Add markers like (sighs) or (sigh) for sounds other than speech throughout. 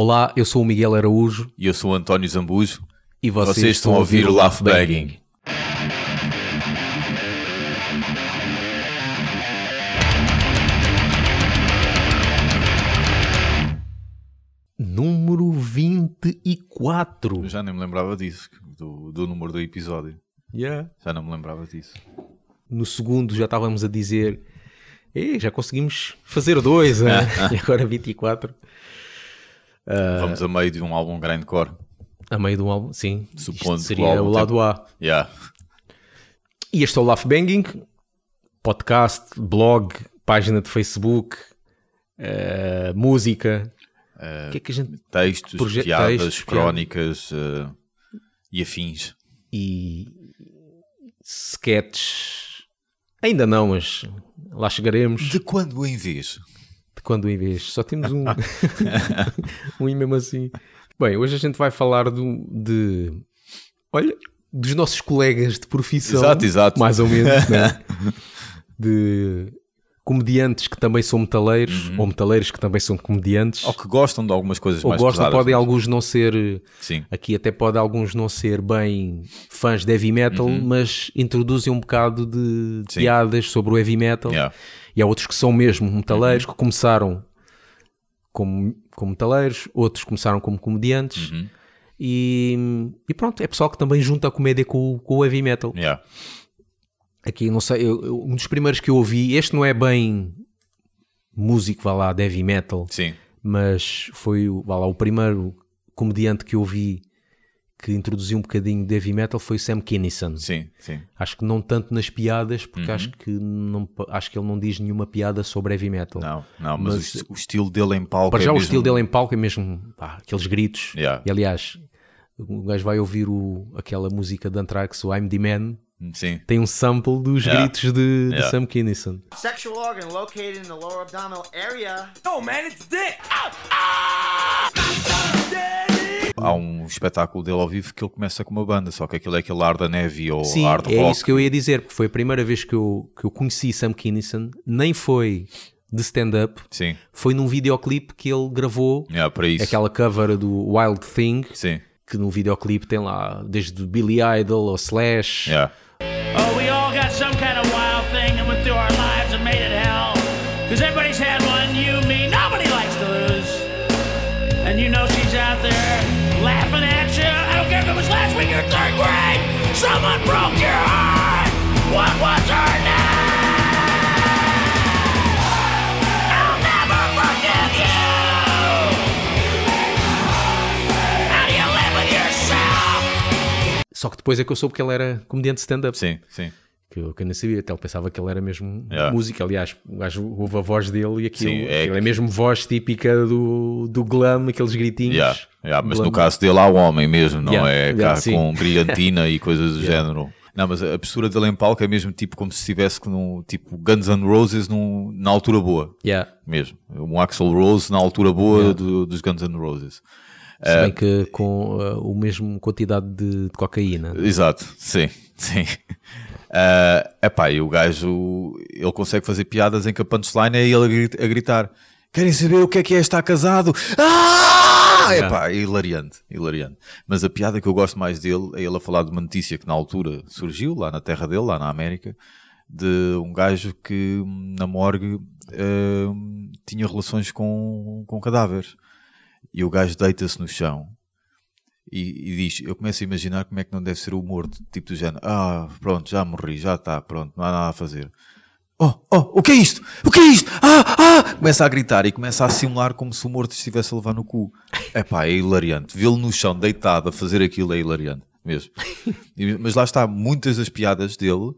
Olá, eu sou o Miguel Araújo E eu sou o António Zambujo. e vocês, Vocês, estão a ouvir o Laugh Bagging. Número 24. Eu já nem me lembrava disso, do, do número do episódio. Yeah. Já não me lembrava disso. No segundo já estávamos a dizer "Ei, já conseguimos fazer dois, né? (laughs) e agora 24. Vamos a meio de um álbum grindcore. A meio de um álbum, sim. Supondo seria o álbum o lado A. Yeah. E este é o Laugh Banging, podcast, blog, página de Facebook, eh, música. O que é que gente. Textos, Proje- piadas, textos, crónicas eh, e afins. E. sketches. Ainda não, mas lá chegaremos. De quando em vez? Quando em vez. Só temos um. (laughs) (laughs) um e mesmo assim. Bem, hoje a gente vai falar do, de. Olha, dos nossos colegas de profissão. Exato, exato. Mais ou menos, né? (laughs) De comediantes que também são metaleiros, ou metaleiros que também são comediantes. Ou que gostam de algumas coisas ou mais gostam, pesadas. podem alguns não ser. Sim. Aqui até pode alguns não ser bem fãs de heavy metal, mas introduzem um bocado de Uhum. Sim. piadas sobre o heavy metal. Yeah. E há outros que são mesmo metaleiros, Uhum. que começaram como, como metaleiros, outros começaram como comediantes. Uhum. E, e pronto, é pessoal que também junta a comédia com, o- com o heavy metal. Yeah. Aqui, não sei, eu- eu- um dos primeiros que eu ouvi, este não é bem músico, vá lá, de heavy metal, Sim. mas foi o- vá lá, o primeiro comediante que eu vi que introduziu um bocadinho de heavy metal foi o Sam Kinison. Sim, sim. Acho que não tanto nas piadas, porque Uhum. acho que não, acho que ele não diz nenhuma piada sobre heavy metal. Não, não, mas, Mas- o, o estilo dele em palco Para é já o mesmo- estilo dele em palco é mesmo pá, aqueles gritos. Yeah. E aliás, o gajo vai ouvir o, aquela música de Anthrax, o I'm the Man, Sim. tem um sample dos Yeah. gritos de, de Yeah. Sam Kinison. Sexual organ located in the lower abdominal area. No, man, it's dick. Há um espetáculo dele ao vivo que ele começa com uma banda, só que aquilo é aquele ar da neve ou Sim, hard é rock. isso que eu ia dizer, porque foi a primeira vez que eu, que eu conheci Sam Kinison, nem foi de stand-up, foi num videoclipe que ele gravou, yeah, para isso. aquela cover do Wild Thing, Sim, que no videoclipe tem lá desde Billy Idol ou Slash. yeah. We all got some kind of wild thing that went through our lives and made it hell. Cause everybody's had one, you, me, nobody likes to lose. And you know she's out there laughing at you. I don't care if it was last week or third grade. Someone broke your heart. What was her name? I'll never forgive you. How do you live with yourself? Só que depois é que eu soube que ele era comediante stand-up. Sim, sim. Que eu, que eu nem sabia, até ele pensava que ele era mesmo Yeah. música. Aliás, o gajo ouve a voz dele e aquilo, Sim, é aquilo é, mesmo voz típica do, do glam, aqueles gritinhos. Yeah, yeah, mas Glam. no caso dele há o homem mesmo, não é cá com brilhantina e coisas do (laughs) género. Não, mas a postura dele em palco é mesmo tipo como se estivesse num tipo Guns N' Roses num, na altura boa, mesmo. Um Axl Rose na altura boa do- dos Guns N' Roses. Se bem que com uh, o mesmo quantidade de, de cocaína. Exato, sim, (laughs) sim. É epá, e o gajo, ele consegue fazer piadas em que a punchline é ele a gri- a gritar querem saber o que é que é estar casado? Ah! Epá, é hilariante, hilariante. Mas a piada que eu gosto mais dele é ele a falar de uma notícia que na altura surgiu, lá na terra dele, lá na América, de um gajo que na morgue hum, tinha relações com, com cadáveres. E o gajo deita-se no chão e, e diz: Eu começo a imaginar como é que não deve ser o morto, tipo do género: Ah, pronto, já morri, já está, pronto, não há nada a fazer. Oh, oh, o que é isto? O que é isto? Ah, ah! Começa a gritar e começa a simular como se o morto estivesse a levar no cu. Epá, é hilariante. Vê-lo no chão, deitado, a fazer aquilo é hilariante, mesmo. (laughs) Mas lá está, muitas das piadas dele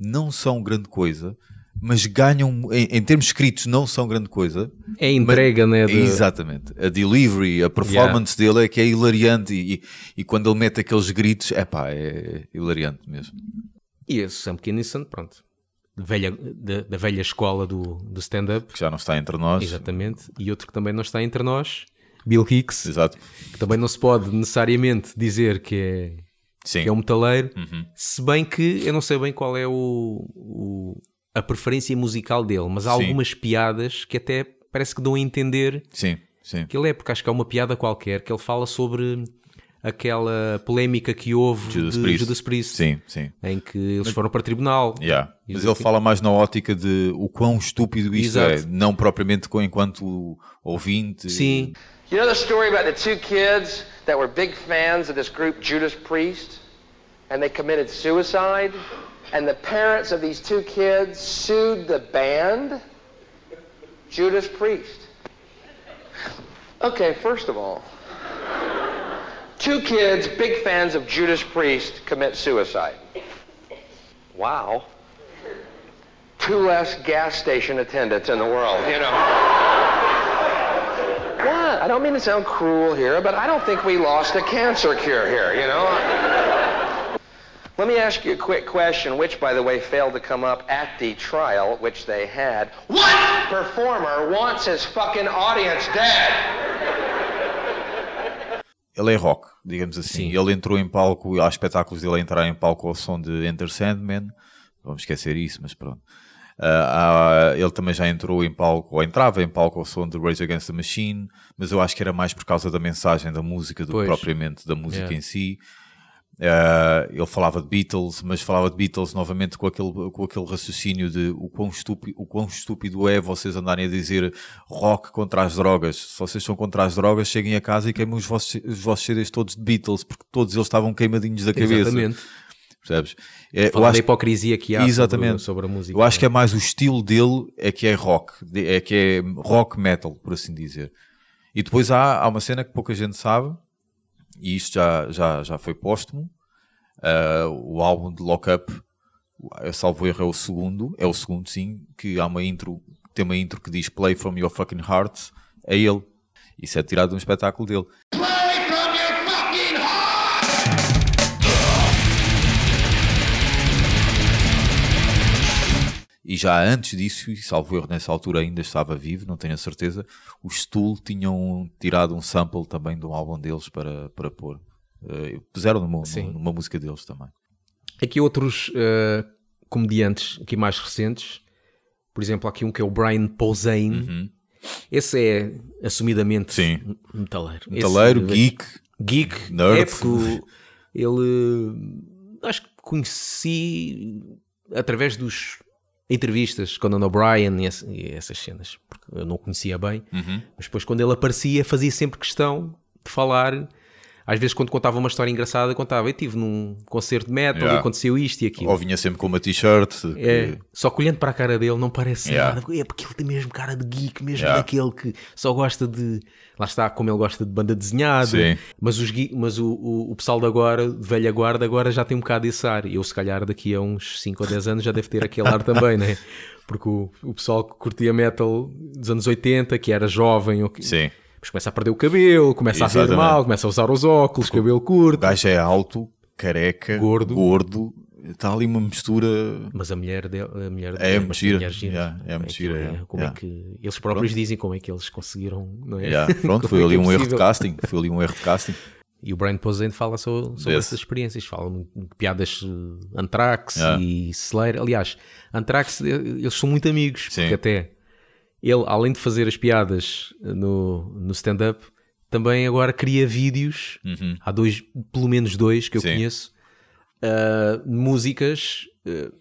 não são grande coisa, mas ganham, em, em termos escritos, não são grande coisa, É a entrega, né? de- Exatamente. A delivery, a performance dele é que é hilariante e, e- quando ele mete aqueles gritos, epá, é hilariante mesmo. E esse Sam Kinison, pronto. Velha, da, da velha escola do, do stand-up. Que já não está entre nós. Exatamente. E outro que também não está entre nós, Bill Hicks, Exato. que também não se pode necessariamente dizer que é, Sim. que é um metaleiro, Uhum. se bem que eu não sei bem qual é o, o- a preferência musical dele, mas há Sim. algumas piadas que até parece que dão a entender Sim. Sim. que ele é, porque acho que é uma piada qualquer que ele fala sobre aquela polémica que houve Judas de Priest. Judas Priest, Sim, sim. em que eles foram para tribunal. Yeah. Mas ele que- fala mais na ótica de o quão estúpido isto é, Exato. não propriamente enquanto ouvinte. Sim, You know the story about the two kids that were big fans of this group Judas Priest? And they committed suicide? And the parents of these two kids sued the band? Judas Priest. Okay, first of all, two kids, big fans of Judas Priest, commit suicide. Wow. Two less gas station attendants in the world, you know. What? I don't mean to sound cruel here, but I don't think we lost a cancer cure here, you know? Let me ask you a quick question, which, by the way, failed to come up at the trial, which they had. What performer wants his fucking audience dead? Ele é rock, digamos assim. Sim. Ele entrou em palco, há espetáculos dele a entrar em palco ao som de Enter Sandman. Vamos esquecer isso, mas pronto. Ah, há- ele também já entrou em palco, ou entrava em palco ao som de Rage Against the Machine, mas eu acho que era mais por causa da mensagem da música do que propriamente da música Yeah. em si. Ah, ele falava de Beatles, mas falava de Beatles novamente com aquele, com aquele raciocínio de o quão, estúpido, o quão estúpido é vocês andarem a dizer rock contra as drogas. Se vocês são contra as drogas, cheguem a casa e queimem os vossos, os vossos CDs todos de Beatles, porque todos eles estavam queimadinhos da cabeça. exatamente. Percebes? É, eu Fala da acho- hipocrisia que há Exatamente. Sobre, sobre a música. eu acho que é mais o estilo dele é que é rock, é que é rock metal, por assim dizer. E depois há, há uma cena que pouca gente sabe, e isto já, já, já foi póstumo. ah, o álbum de Lock Up, eu salvo erro, é o segundo, é o segundo sim, que há uma intro, tem uma intro que diz Play from your fucking heart, é ele. Isso é tirado de um espetáculo dele. E já antes disso, e salvo erro nessa altura ainda estava vivo, não tenho a certeza, os Stool tinham tirado um sample também de um álbum deles para, para pôr. Eh, puseram numa, numa música deles também. Aqui outros eh, comediantes aqui mais recentes. Por exemplo, há aqui um que é o Brian Posehn. Esse é assumidamente Uhum. Sim. metaleiro. Metaleiro, Esse- geek, geek, Nerd. é porque o- ele acho que conheci através dos entrevistas com Conan O'Brien e, e essas cenas, porque eu não o conhecia bem, Uhum. mas depois quando ele aparecia fazia sempre questão de falar. Às vezes, quando contava uma história engraçada, contava: Eu estive num concerto de metal Yeah. e aconteceu isto e aquilo. ou vinha sempre com uma t-shirt. É, que- só que olhando para a cara dele não parece Yeah. nada. É porque ele tem mesmo cara de geek, mesmo Yeah. daquele que só gosta de. Lá está, como ele gosta de banda desenhada. Sim. Mas, os, mas o, o, o pessoal de agora, de velha guarda, agora já tem um bocado esse ar. Eu, se calhar, daqui a uns 5 ou 10 anos já deve ter aquele ar (laughs) também, né? Porque o, o pessoal que curtia metal dos anos 80, que era jovem, ou que, Sim. Depois começa a perder o cabelo, começa a ver Exatamente. mal, começa a usar os óculos, cabelo O curto. gajo é alto, careca, Gordo. gordo. Está ali uma mistura. Mas a mulher dele, a mulher É bastante mentira. mulher gira. Yeah, é Como Como yeah. é que eles próprios dizem como é que eles conseguiram, não é? Yeah, Pronto, (laughs) Como foi é ali é um erro de casting. Foi ali um erro de casting. E o Brian Posehn fala so- sobre Desse. essas experiências, fala de piadas uh, Anthrax Yeah. e Slayer. Aliás, Anthrax, eh, eles são muito amigos, Sim. porque até ele, além de fazer as piadas no, no stand-up, também agora cria vídeos. Há dois, pelo menos dois que eu Uhum. Sim. conheço, uh, músicas, uh,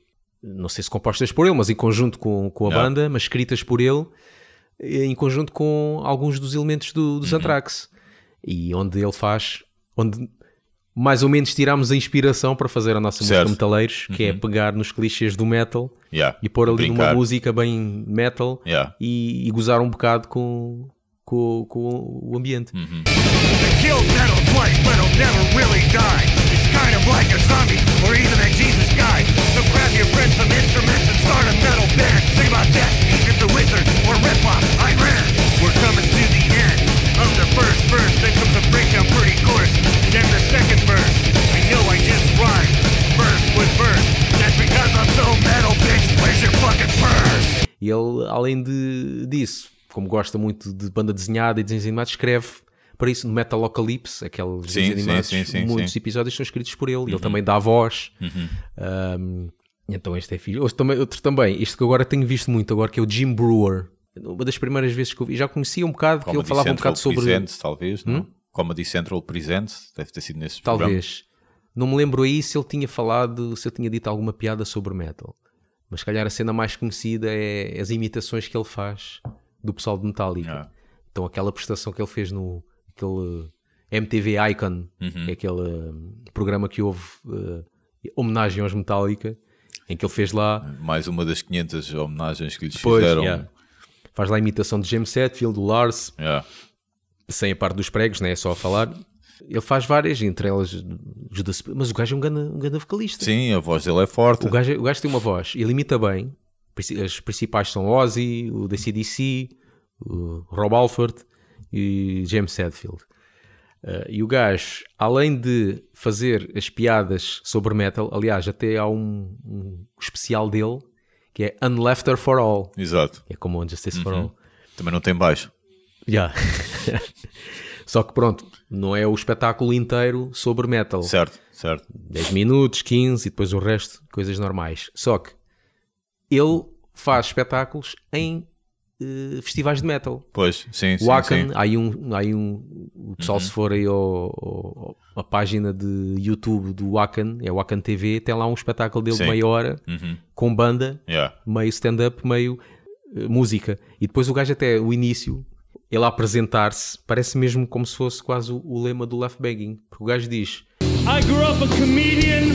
não sei se compostas por ele, mas em conjunto com, com a Yeah. banda, mas escritas por ele, eh, em conjunto com alguns dos elementos do, Uhum. dos Anthrax. E onde ele faz, onde mais ou menos tiramos a inspiração para fazer a nossa Certo. Uhum. música metaleiros, que é pegar nos clichês do metal Yeah. e pôr ali numa Brincar. música bem metal Yeah. e, e gozar um bocado com, com, com o ambiente. Uhum. We're coming to the end of the first verse. Then comes a breakdown pretty. Then the second verse. I know I just rhymed. Verse with verse. That's because I'm so metal, bitch. Where's your fucking purse? E ele, além de, disso, como gosta muito de banda desenhada e desenhos animados, escreve para isso no Metalocalypse, aqueles Sim, desenhos sim, animados, sim, sim, muitos sim. episódios são escritos por ele. Ele também dá voz. Um, então este é filho. Outro também, outro também, este que agora tenho visto muito agora, que é o Jim Brewer. uma das primeiras vezes que eu vi, já conhecia um bocado, que ele falava um bocado sobre. Hum? Talvez, não? Comedy Central Presents, deve ter sido nesse programa. Talvez. Não me lembro aí se ele tinha falado, se ele tinha dito alguma piada sobre metal. Mas se calhar a cena mais conhecida é as imitações que ele faz do pessoal de Metallica. Ah. Então aquela prestação que ele fez no aquele MTV Icon, Uhum. que é aquele hum, programa que houve eh, homenagem aos Metallica, em que ele fez lá, Mais uma das 500 homenagens que lhes fizeram. yeah. faz lá a imitação de James Hetfield, do Lars, Yeah. Sem a parte dos pregos, né? é só a falar. Ele faz várias, entre elas mas o gajo é um grande, um grande vocalista. Sim, a voz dele é forte. O gajo, o gajo tem uma voz, ele imita bem. As principais são Ozzy, o DCDC, o Rob Alford e James Hetfield. Uh, e o gajo, além de fazer as piadas sobre metal, aliás, até há um, um especial dele que é Unlefter for All. Exato. É como Justice for All. Também não tem baixo. Yeah. (laughs) Só que pronto, não é o espetáculo inteiro sobre metal. Certo, certo. 10 minutos, 15 e depois o resto, coisas normais. Só que ele faz espetáculos em eh, festivais de metal. Pois, sim, sim. O Akan, sim. Uhum. aí um, aí um o pessoal se for aí ao, ao- à página de YouTube do Akan, é o Akan TV, tem lá um espetáculo dele Sim. de meia hora, Uhum. com banda, Yeah. meio stand-up, meio eh, música. E depois o gajo até o início, ele a apresentar-se, parece mesmo como se fosse quase o, o lema do Left Begging. Porque o gajo diz... I grew up a comedian,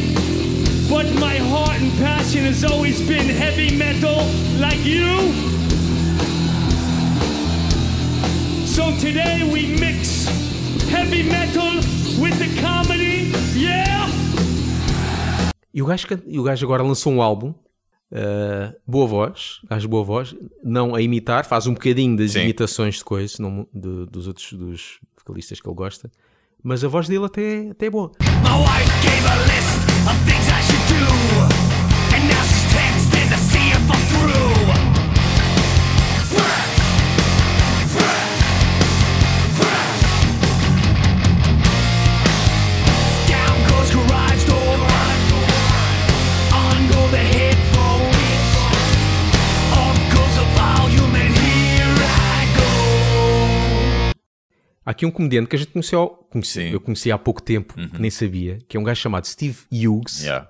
but my heart and passion has always been heavy metal, like you. So today we mix heavy metal with the comedy, yeah? E o gajo, e o gajo agora lançou um álbum, uh, boa voz, gajo boa voz, não a imitar, faz um bocadinho das Sim. imitações de coisas, não, de- dos outros dos vocalistas que ele gosta, mas a voz dele até, até é boa. Aqui um comediante que a gente conheceu, conheci, Sim. Uhum. eu conheci há pouco tempo, que nem sabia, que é um gajo chamado Steve Hughes, Yeah.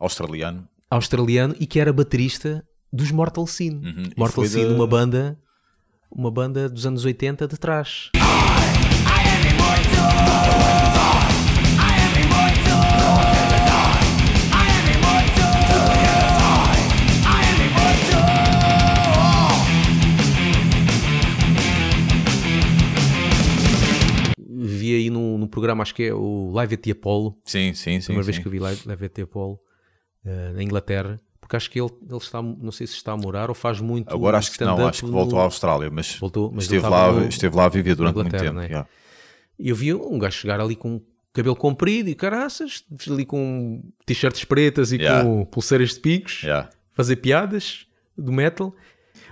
Australiano. australiano, e que era baterista dos Mortal Sin. Uhum. Mortal Sin, da- uma banda, uma banda dos anos 80 de trás. I am immortal. I programa, acho que é o Live at the Apollo, Sim, sim, sim. primeira vez sim. que eu vi Live, Live at the Apollo, eh, na Inglaterra, porque acho que ele, ele está, não sei se está a morar ou faz muito Agora acho que não, acho que no- voltou à Austrália, mas, Voltou, mas esteve, lá, no- esteve lá a viver durante muito tempo. não é? yeah. E eu vi um gajo chegar ali com cabelo comprido e caraças, ali com t-shirts pretas e Yeah. com pulseiras de picos, Yeah. fazer piadas do metal.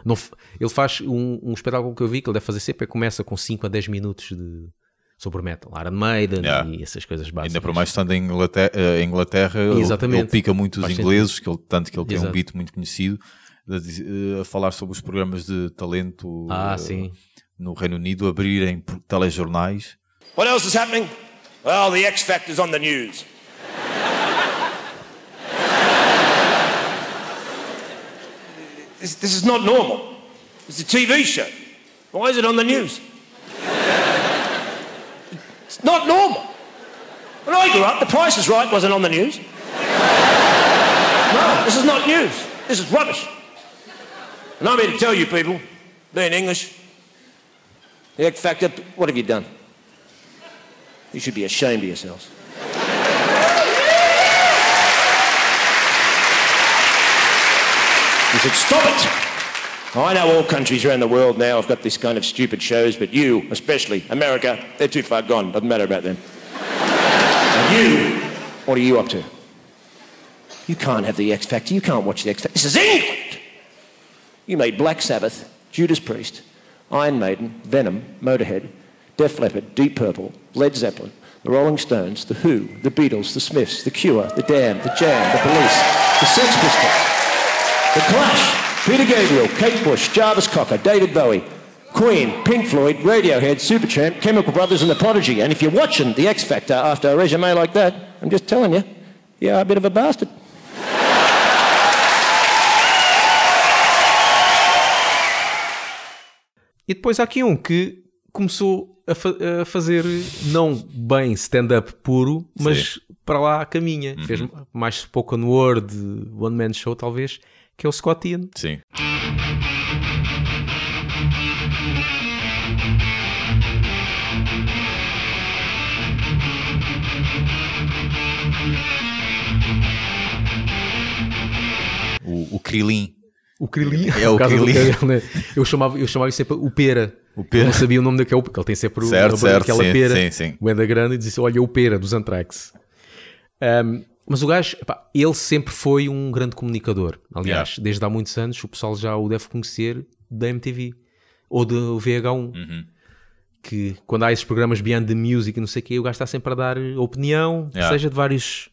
Não ele faz um, um espetáculo que eu vi que ele deve fazer sempre, é começa com 5 a 10 minutos de, sobre metal, Iron Maiden Yeah. e essas coisas básicas. Ainda por mais estando em Inglaterra, eh, Inglaterra ele- Exatamente. ele pica muito os Faz ingleses, que ele, tanto que ele tem um Exato. beat muito conhecido, eh, a falar sobre os programas de talento Ah, sim. no Reino Unido, abrirem por- telejornais. What else is happening? Well, the X Factor's on the news. this, this is not normal. It's a TV show. Why is it on the news? It's not normal. When I grew up, The Price is Right wasn't on the news. No, this is not news. This is rubbish. And I'm here to tell you people, being English, the X Factor, what have you done? You should be ashamed of yourselves. You should stop it. I know all countries around the world now have got this kind of stupid shows, but you, especially America, they're too far gone. Doesn't matter about them. you, what are you up to? You can't have the X Factor. You can't watch the X Factor. This is England. You made Black Sabbath, Judas Priest, Iron Maiden, Venom, Motorhead, Def Leppard, Deep Purple, Led Zeppelin, the Rolling Stones, the Who, the Beatles, the Smiths, the Cure, the Dam, the Jam, the Police, the Sex Pistols, the Clash, Peter Gabriel, Kate Bush, Jarvis Cocker, David Bowie, Queen, Pink Floyd, Radiohead, Supertramp, Chemical Brothers, and The Prodigy. And if you're watching The X Factor after a resume like that, I'm just telling you, you are a bit of a bastard. E depois há aqui um que começou a, fa- a fazer não bem stand-up puro, mas para lá a caminha. Fez mais spoken word, one man show talvez, que é o Scott Ian. Sim. O, o Krilin. O Krilin. É o Krilin. né? Eu chamava, eu chamava sempre o Pera. O Pera. Eu não sabia o nome daquele, porque ele tem sempre o- Certo, a- certo, aquela sim, pera. sim, sim. O Enda Grande disse: Olha, o Pera dos Anthrax. Um, mas o gajo, epá, ele sempre foi um grande comunicador. Aliás, Yeah. desde há muitos anos, o pessoal já o deve conhecer da MTV ou do VH1. Uhum. Que quando há esses programas Beyond the Music e não sei o quê, o gajo está sempre a dar opinião, Yeah. seja de vários,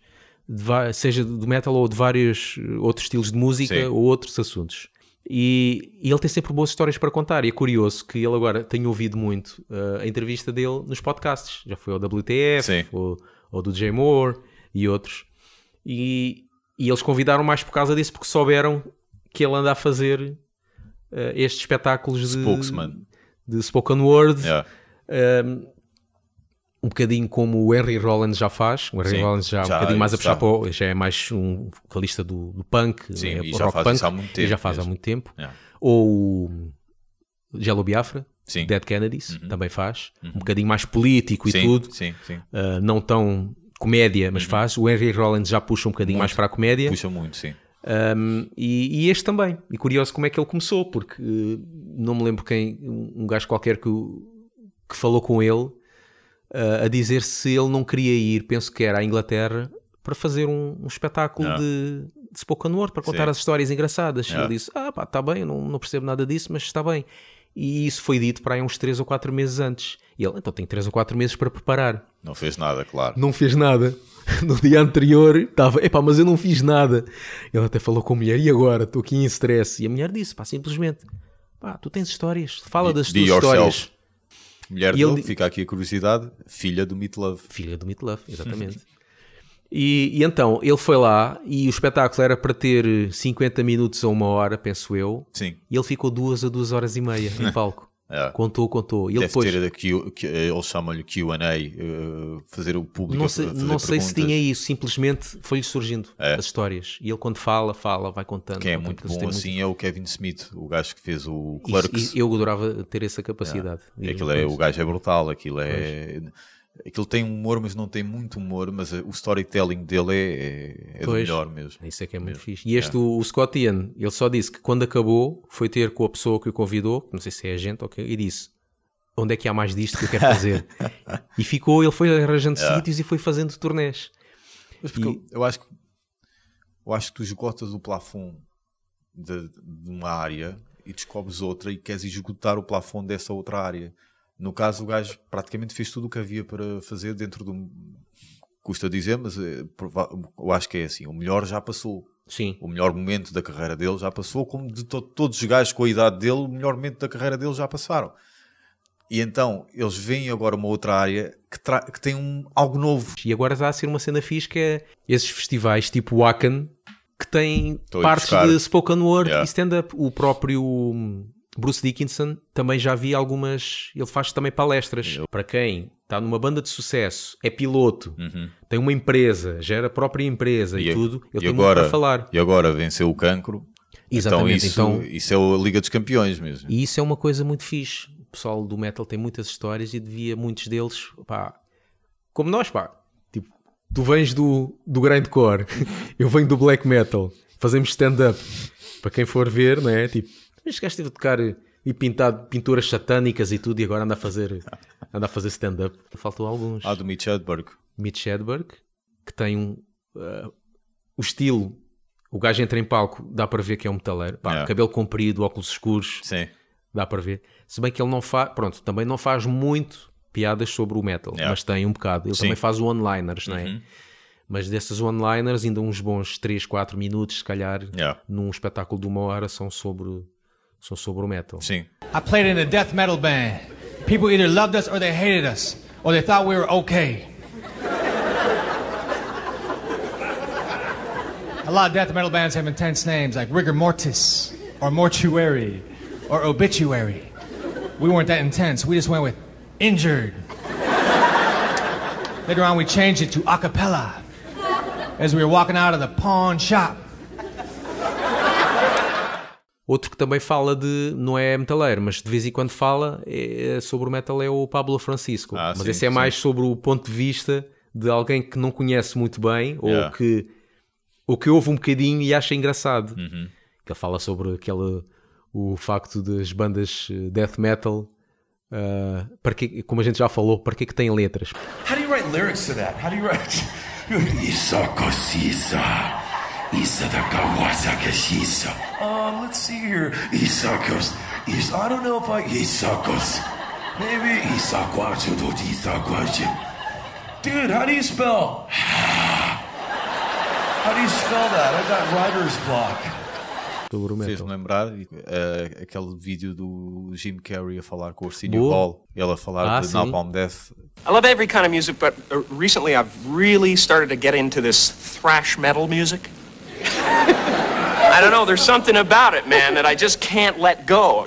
de seja do metal ou de vários eh, outros estilos de música Sim. ou outros assuntos. E, e ele tem sempre boas histórias para contar. E é curioso que ele agora tem ouvido muito eh, a entrevista dele nos podcasts. Já foi ao WTF, ou, ou do Jay Moore e outros. E, e eles convidaram mais por causa disso, porque souberam que ele anda a fazer eh, estes espetáculos de, Spokesman. de spoken word. Yeah. Um, um bocadinho como o Henry Rollins já faz. O Henry Sim, Rollins já, é um já bocadinho mais a puxar está. para o, já é mais um vocalista do, do punk, Sim, né, e já faz punk, há muito e tempo já faz há mesmo. muito tempo. Yeah. Ou o Jello Biafra, Sim. Dead Kennedys, também faz. Um bocadinho mais político e Sim, tudo. sim, sim. Uh, não tão comédia, mas faz. O Henry Rollins já puxa um bocadinho mais para a comédia. Puxa muito, sim. Um, e, e este também. E curioso como é que ele começou, porque eh, não me lembro quem, um um gajo qualquer que, que falou com ele eh, a dizer se ele não queria ir, penso que era à Inglaterra, para fazer um, um espetáculo de, de spoken word, para contar Sim. as histórias engraçadas. E Ah. Ele disse: Ah, pá, está bem, eu não, não percebo nada disso, mas está bem. E isso foi dito para aí uns 3 ou 4 meses antes. E ele, então tem 3 ou 4 meses para preparar Não fez nada, claro. não fez nada. (laughs) No dia anterior estava, epá, mas eu não fiz nada. Ele até falou com a mulher, e agora? Estou aqui em stress. E a mulher disse, pá, simplesmente, pá, tu tens histórias, fala das tuas yourself. histórias. Mulher E dele, ele- fica aqui a curiosidade, filha do Meat Love. Filha do Meat Love, exatamente. (laughs) e, e então, ele foi lá e o espetáculo era para ter 50 minutos a uma hora, penso eu. Sim. E ele ficou duas a duas horas e meia em (laughs) palco. É. Contou, contou. E ele Deve depois, ter Q, que, eles chamam-lhe Q&A, eh, fazer o público não sei, não sei se tinha isso, simplesmente foi-lhe surgindo É. as histórias. E ele quando fala, fala, vai contando. Quem é muito bom têm muito- assim é o Kevin Smith, o gajo que fez o Isso- Clerks. e eu adorava ter essa capacidade. E E aquilo é, o gajo é brutal, aquilo é... Aquilo tem humor, mas não tem muito humor, mas o storytelling dele é, é, é Pois. melhor mesmo. Isso é que é muito fixe. E este, o, o Scott Ian, ele só disse que quando acabou, foi ter com a pessoa que o convidou, não sei se é agente ou quê, e disse: Onde é que há mais disto que eu quero fazer? (laughs) e ficou, ele foi arranjando sítios e foi fazendo turnés. Mas porque E- eu, eu acho que eu acho que tu esgotas o plafond de, de uma área e descobres outra e queres esgotar o plafond dessa outra área. No caso, o gajo praticamente fez tudo o que havia para fazer dentro do. Custa dizer, mas eh, eu acho que é assim: o melhor já passou. Sim. O melhor momento da carreira dele já passou, como de to- todos os gajos com a idade dele, o melhor momento da carreira dele já passaram. E então eles veem agora uma outra área que, que tem um, algo novo. E agora está a ser uma cena fixe que é esses festivais tipo Wacken que têm Estou partes de spoken word Yeah. e stand-up. O próprio Bruce Dickinson também já vi algumas. Ele faz também palestras. Para quem está numa banda de sucesso, é piloto, tem uma empresa, gera a própria empresa e, Uhum. E- tudo, ele e tem agora, muito para falar. E agora venceu o cancro. Exatamente, Então então- isso, isso é a Liga dos Campeões mesmo. E isso é uma coisa muito fixe. O pessoal do metal tem muitas histórias e devia muitos deles, pá, como nós, pá. Tipo, tu vens do, do grindcore, (laughs) eu venho do black metal, fazemos stand-up. Para quem for ver, não é? Tipo, este gajo esteve a tocar e pintado pinturas satânicas e tudo e agora anda a fazer, anda a fazer stand-up. Faltou alguns. Ah, do Mitch Hedberg. Mitch Hedberg, que tem um uh, o estilo. O gajo entra em palco, dá para ver que é um metaleiro. Pá, Yeah. Cabelo comprido, óculos escuros, Sim. dá para ver. Se bem que ele não faz, pronto, também não faz muito piadas sobre o metal, Yeah. mas tem um bocado. Ele Sim. Uhum. também faz one-liners, não é? Mas desses one-liners, ainda uns bons 3, 4 minutos, se calhar, Yeah. num espetáculo de uma hora, são sobre, são sobre metal. Sim. I played in a death metal band. People either loved us or they hated us, or they thought we were okay. A lot of death metal bands have intense names like Rigor Mortis, or Mortuary, or Obituary. We weren't that intense. We just went with Injured. Later on, we changed it to Acapella as we were walking out of the pawn shop. Outro que também fala de, não é metaleiro, mas de vez em quando fala é, sobre o metal é o Pablo Francisco. Ah, mas sim, esse é sim. mais sobre o ponto de vista de alguém que não conhece muito bem ou, Yeah. que, ou que ouve um bocadinho e acha engraçado. Uhum. Que ele fala sobre aquele, o facto das bandas eh, death metal, ah, para que, como a gente já falou, para que é que têm letras? How do you write lyrics to that? How do you write? (laughs) Isakosisa. Isadakawasakashisa. Um, let's see here. Isakos. Is I don't know if I Isakos. Maybe Isakwachu do Isakwachu. Dude, how do you spell? (sighs) How do you spell that? I got writer's block. Sobre o metal. Fez-me lembrar eh, aquele vídeo do Jim Carrey a falar com o Arsenio. Hall. Ele a falar Ah, de sim. Napalm Death. I love every kind of music, but uh, recently I've really started to get into this thrash metal music. I don't know, there's something about it, man, that I just can't let go.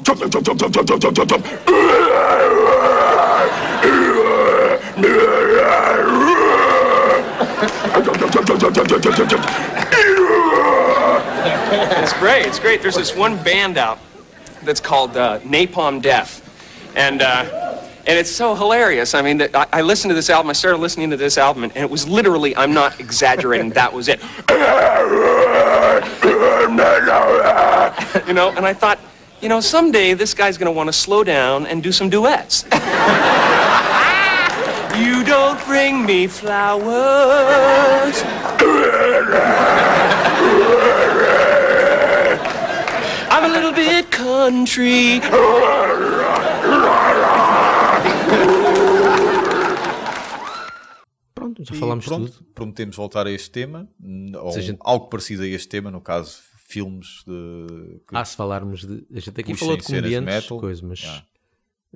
It's great, it's great. There's this one band out that's called uh, Napalm Death. And, uh, and it's so hilarious. I mean, I, I listened to this album, I started listening to this album, and, and it was literally, I'm not exaggerating, that was it. (laughs) you know, and I thought, you know, someday this guy's gonna wanna slow down and do some duets. (laughs) you don't bring me flowers. (laughs) I'm a little bit country. Pronto, já E falámos pronto, tudo. prometemos voltar a este tema, ou gente- algo parecido a este tema, no caso, filmes de. que- Ah, se falarmos de. A gente aqui falou de comediantes, metal. coisa, mas, Yeah.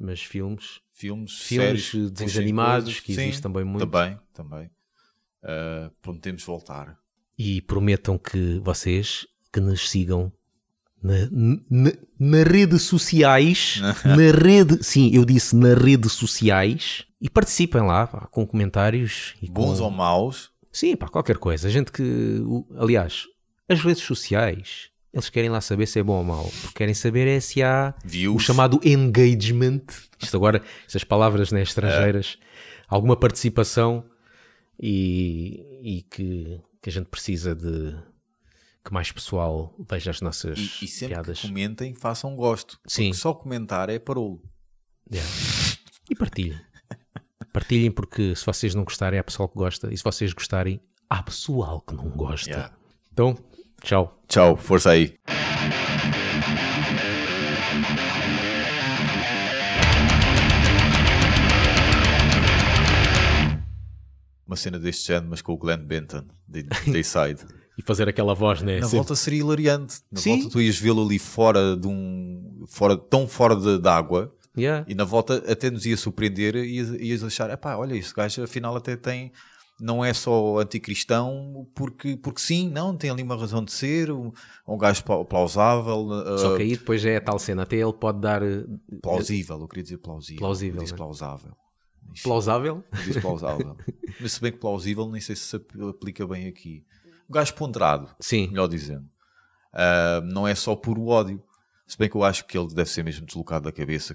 mas filmes. filmes, filmes, séries, desenhos animados, coisas. que Sim, existe também muito. Também, também. Uh, prometemos voltar. E prometam que vocês que nos sigam na, na, na redes sociais, (laughs) na rede, sim, eu disse na redes sociais, e participem lá pá, com comentários e Bons com, ou maus, Sim, pá, qualquer coisa. A gente que. Aliás, as redes sociais, eles querem lá saber se é bom ou mau. Porque querem saber é se há Views. o chamado engagement. Isto agora, essas palavras né, estrangeiras, alguma participação e, e que, que a gente precisa de que mais pessoal veja as nossas e, e sempre piadas. que comentem, façam gosto. Sim. só comentar é parolo. Yeah. E partilhem. Partilhem porque se vocês não gostarem, há pessoal que gosta. E se vocês gostarem, há pessoal que não gosta. Yeah. Então, tchau. Tchau, força aí. Uma cena deste género, mas com o Glenn Benton, de (laughs) Dayside. E fazer aquela voz, né? Na Sempre- volta seria hilariante. Na Sim. volta tu ias vê-lo ali fora de um. Fora, tão fora de. Yeah. E na volta até nos ia surpreender e ias, ias achar, epá, olha, este gajo afinal até tem, não é só anticristão, porque, porque sim, não, tem ali uma razão de ser, um, um gajo pla- plausável, Só que aí depois é a tal cena. Até ele pode dar eh, plausível, eu queria dizer plausível, Plausível, diz né? plausável. Ixi, plausável. Diz plausável. (laughs) Mas se bem que plausível, nem sei se se ap- aplica bem aqui. Um gajo ponderado, Sim. melhor dizendo. Uh, não é só puro ódio. Se bem que eu acho que ele deve ser mesmo deslocado da cabeça,